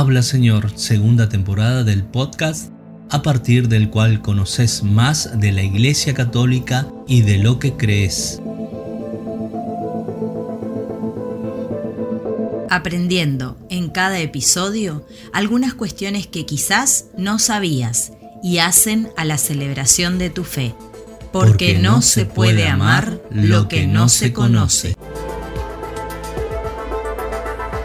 Habla Señor, segunda temporada del podcast, a partir del cual conoces más de la Iglesia Católica y de lo que crees. Aprendiendo en cada episodio algunas cuestiones que quizás no sabías y hacen a la celebración de tu fe. Porque, no se puede amar lo que no se conoce.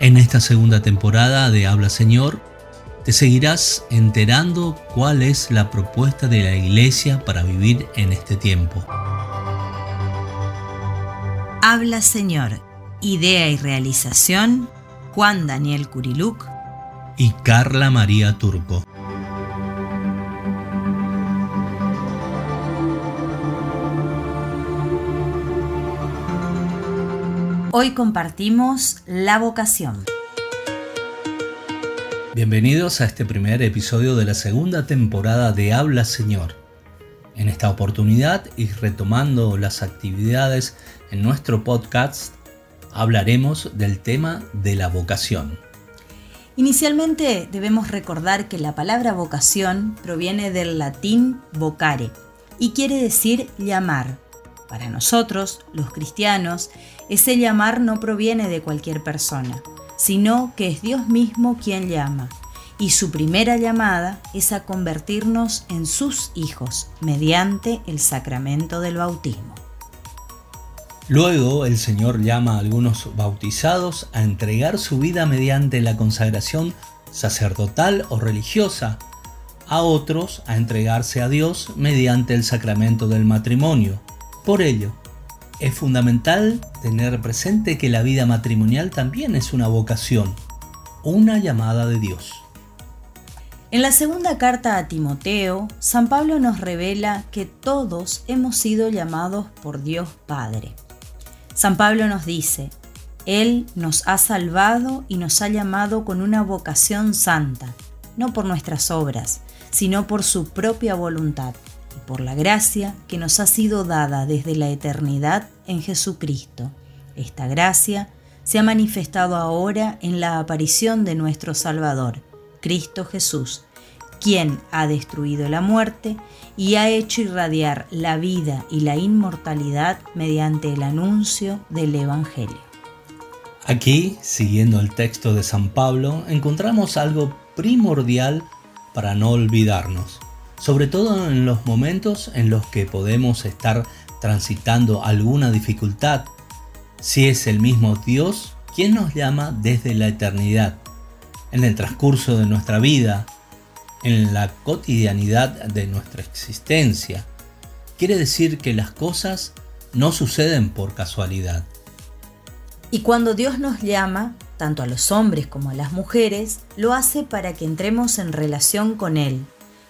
En esta segunda temporada de Habla Señor, te seguirás enterando cuál es la propuesta de la Iglesia para vivir en este tiempo. Habla Señor, idea y realización, Juan Daniel Curiluc y Carla María Turco. Hoy compartimos la vocación. Bienvenidos a este primer episodio de la segunda temporada de Habla Señor. En esta oportunidad y retomando las actividades en nuestro podcast, hablaremos del tema de la vocación. Inicialmente debemos recordar que la palabra vocación proviene del latín vocare y quiere decir llamar, para nosotros, los cristianos, ese llamar no proviene de cualquier persona, sino que es Dios mismo quien llama, y su primera llamada es a convertirnos en sus hijos mediante el sacramento del bautismo. Luego el Señor llama a algunos bautizados a entregar su vida mediante la consagración sacerdotal o religiosa, a otros a entregarse a Dios mediante el sacramento del matrimonio, por ello, es fundamental tener presente que la vida matrimonial también es una vocación, una llamada de Dios. En la segunda carta a Timoteo, San Pablo nos revela que todos hemos sido llamados por Dios Padre. San Pablo nos dice, Él nos ha salvado y nos ha llamado con una vocación santa, no por nuestras obras, sino por su propia voluntad por la gracia que nos ha sido dada desde la eternidad en Jesucristo. Esta gracia se ha manifestado ahora en la aparición de nuestro Salvador, Cristo Jesús, quien ha destruido la muerte y ha hecho irradiar la vida y la inmortalidad mediante el anuncio del Evangelio. Aquí, siguiendo el texto de San Pablo, encontramos algo primordial para no olvidarnos sobre todo en los momentos en los que podemos estar transitando alguna dificultad, si es el mismo Dios quien nos llama desde la eternidad, en el transcurso de nuestra vida, en la cotidianidad de nuestra existencia. Quiere decir que las cosas no suceden por casualidad. Y cuando Dios nos llama, tanto a los hombres como a las mujeres, lo hace para que entremos en relación con Él,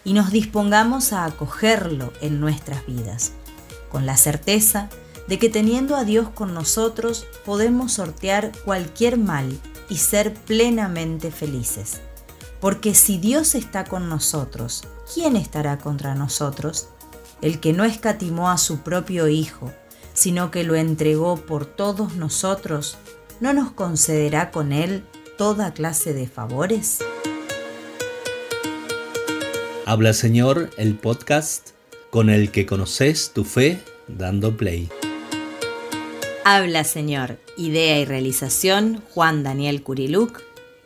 y nos dispongamos a acogerlo en nuestras vidas, con la certeza de que teniendo a Dios con nosotros podemos sortear cualquier mal y ser plenamente felices. Porque si Dios está con nosotros, ¿quién estará contra nosotros? El que no escatimó a su propio Hijo, sino que lo entregó por todos nosotros, ¿no nos concederá con Él toda clase de favores? Habla Señor, el podcast con el que conoces tu fe dando play. Habla Señor, idea y realización Juan Daniel Curiluc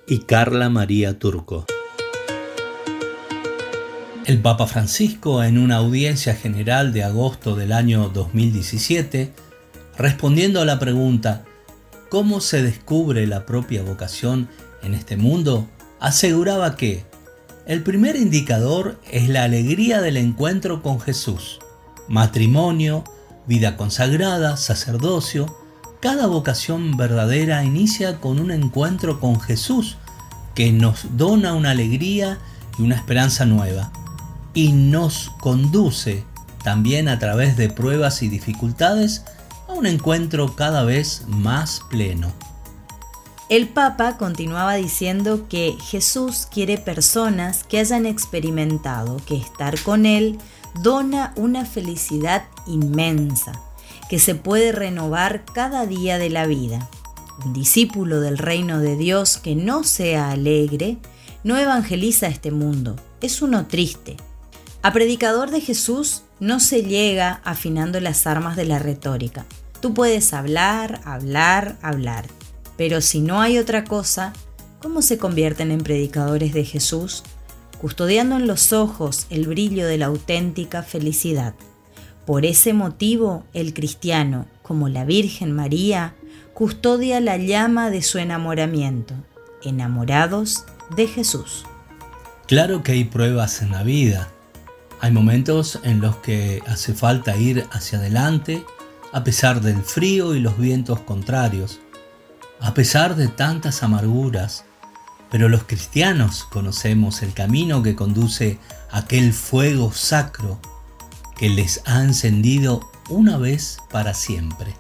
y Carla María Turco. El Papa Francisco, en una audiencia general de agosto del año 2017, respondiendo a la pregunta ¿Cómo se descubre la propia vocación en este mundo?, aseguraba que el primer indicador es la alegría del encuentro con Jesús. Matrimonio, vida consagrada, sacerdocio, cada vocación verdadera inicia con un encuentro con Jesús que nos dona una alegría y una esperanza nueva y nos conduce también a través de pruebas y dificultades a un encuentro cada vez más pleno. El Papa continuaba diciendo que Jesús quiere personas que hayan experimentado que estar con Él dona una felicidad inmensa, que se puede renovar cada día de la vida. Un discípulo del reino de Dios que no sea alegre no evangeliza este mundo, es uno triste. A predicador de Jesús no se llega afinando las armas de la retórica. Tú puedes hablar, hablar, hablar, pero si no hay otra cosa, ¿cómo se convierten en predicadores de Jesús? Custodiando en los ojos el brillo de la auténtica felicidad. Por ese motivo, el cristiano, como la Virgen María, custodia la llama de su enamoramiento, enamorados de Jesús. Claro que hay pruebas en la vida. Hay momentos en los que hace falta ir hacia adelante a pesar del frío y los vientos contrarios, a pesar de tantas amarguras, pero los cristianos conocemos el camino que conduce a aquel fuego sacro que les ha encendido una vez para siempre.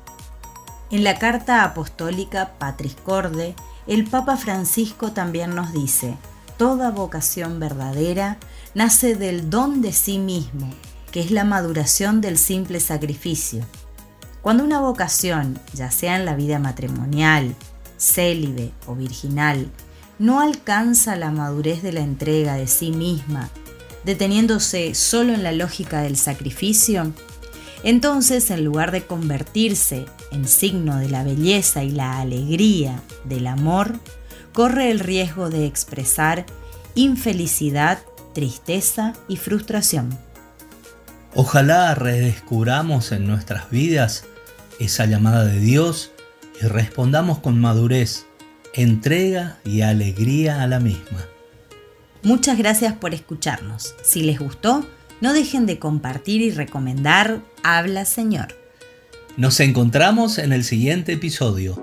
En la carta apostólica Patris Corde, el Papa Francisco también nos dice, toda vocación verdadera nace del don de sí mismo, que es la maduración del simple sacrificio. Cuando una vocación, ya sea en la vida matrimonial, célibe o virginal, no alcanza la madurez de la entrega de sí misma, deteniéndose solo en la lógica del sacrificio, entonces en lugar de convertirse en signo de la belleza y la alegría del amor, corre el riesgo de expresar infelicidad, tristeza y frustración. Ojalá redescubramos en nuestras vidas esa llamada de Dios y respondamos con madurez, entrega y alegría a la misma. Muchas gracias por escucharnos. Si les gustó, no dejen de compartir y recomendar Habla Señor. Nos encontramos en el siguiente episodio.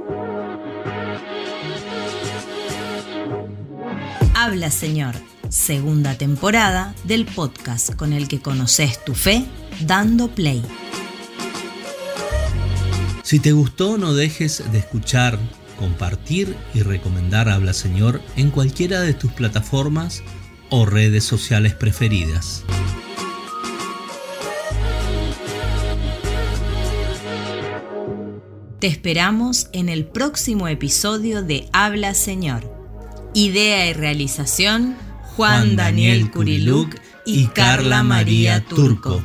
Habla Señor, segunda temporada del podcast con el que conoces tu fe dando play. Si te gustó, no dejes de escuchar, compartir y recomendar Habla Señor en cualquiera de tus plataformas o redes sociales preferidas. Te esperamos en el próximo episodio de Habla Señor. Idea y realización Juan, Daniel Curiluc y Carla María Turco.